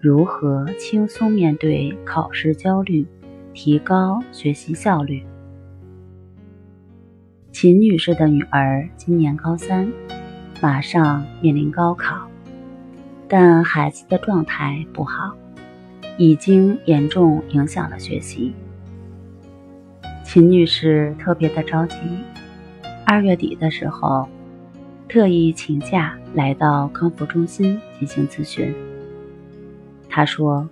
如何轻松面对考试焦虑，提高学习效率？秦女士的女儿今年高三，马上面临高考，但孩子的状态不好，已经严重影响了学习。秦女士特别的着急，二月底的时候，特意请假来到康复中心进行咨询。他说：“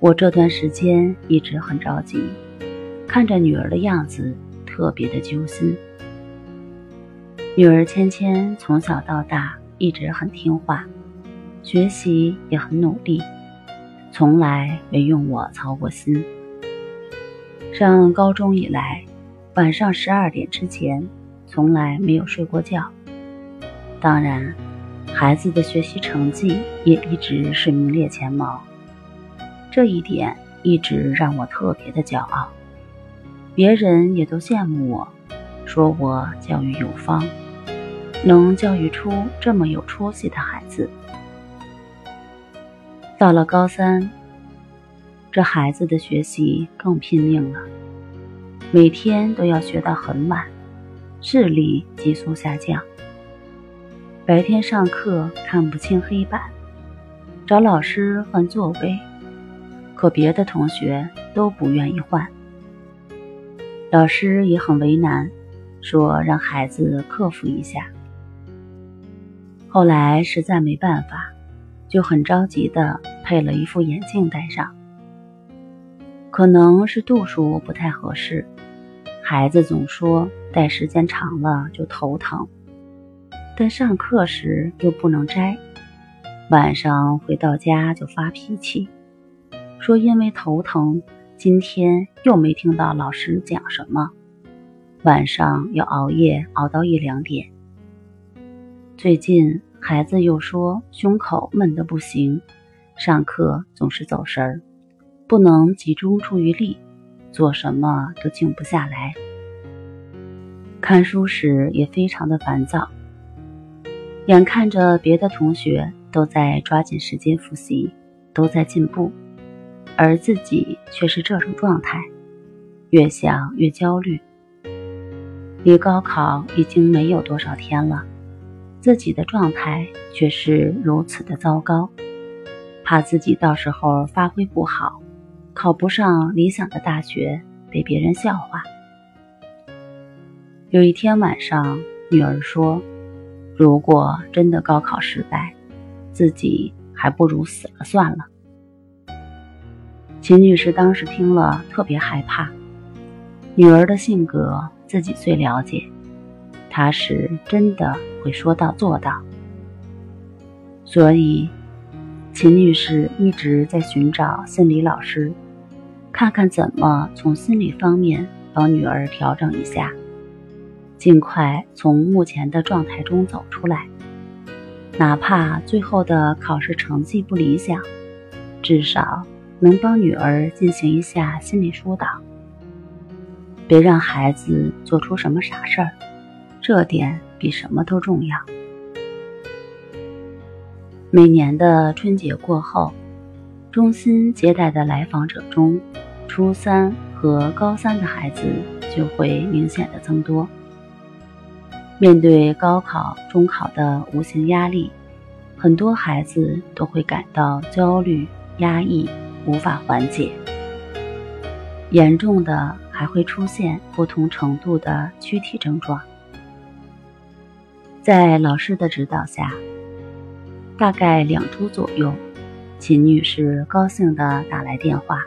我这段时间一直很着急，看着女儿的样子，特别的揪心。女儿芊芊从小到大一直很听话，学习也很努力，从来没用我操过心。上高中以来，晚上十二点之前从来没有睡过觉。当然。”孩子的学习成绩也一直是名列前茅，这一点一直让我特别的骄傲，别人也都羡慕我，说我教育有方，能教育出这么有出息的孩子。到了高三，这孩子的学习更拼命了，每天都要学到很晚，视力急速下降。白天上课看不清黑板，找老师换座位，可别的同学都不愿意换。老师也很为难，说让孩子克服一下。后来实在没办法，就很着急的配了一副眼镜戴上。可能是度数不太合适，孩子总说戴时间长了就头疼。但上课时又不能摘，晚上回到家就发脾气，说因为头疼，今天又没听到老师讲什么，晚上要熬夜熬到一两点。最近孩子又说胸口闷得不行，上课总是走神儿，不能集中注意力，做什么都静不下来，看书时也非常的烦躁。眼看着别的同学都在抓紧时间复习，都在进步，而自己却是这种状态，越想越焦虑。离高考已经没有多少天了，自己的状态却是如此的糟糕，怕自己到时候发挥不好，考不上理想的大学，被别人笑话。有一天晚上，女儿说。如果真的高考失败，自己还不如死了算了。秦女士当时听了特别害怕，女儿的性格自己最了解，她是真的会说到做到。所以，秦女士一直在寻找心理老师，看看怎么从心理方面帮女儿调整一下。尽快从目前的状态中走出来，哪怕最后的考试成绩不理想，至少能帮女儿进行一下心理疏导，别让孩子做出什么傻事儿，这点比什么都重要。每年的春节过后，中心接待的来访者中，初三和高三的孩子就会明显的增多。面对高考、中考的无形压力，很多孩子都会感到焦虑、压抑、无法缓解，严重的还会出现不同程度的躯体症状。在老师的指导下，大概两周左右，秦女士高兴地打来电话，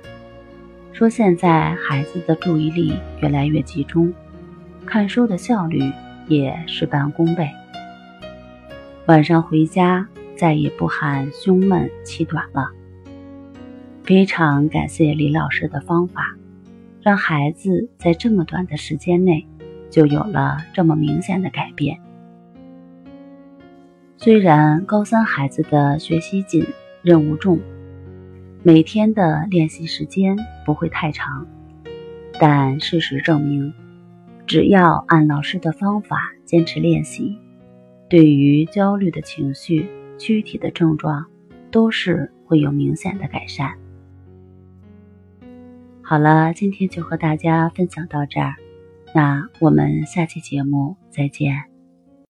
说现在孩子的注意力越来越集中，看书的效率也事半功倍。晚上回家再也不喊胸闷气短了。非常感谢李老师的方法，让孩子在这么短的时间内就有了这么明显的改变。虽然高三孩子的学习紧、任务重，每天的练习时间不会太长，但事实证明，只要按老师的方法坚持练习，对于焦虑的情绪、躯体的症状，都是会有明显的改善。好了，今天就和大家分享到这儿，那我们下期节目再见。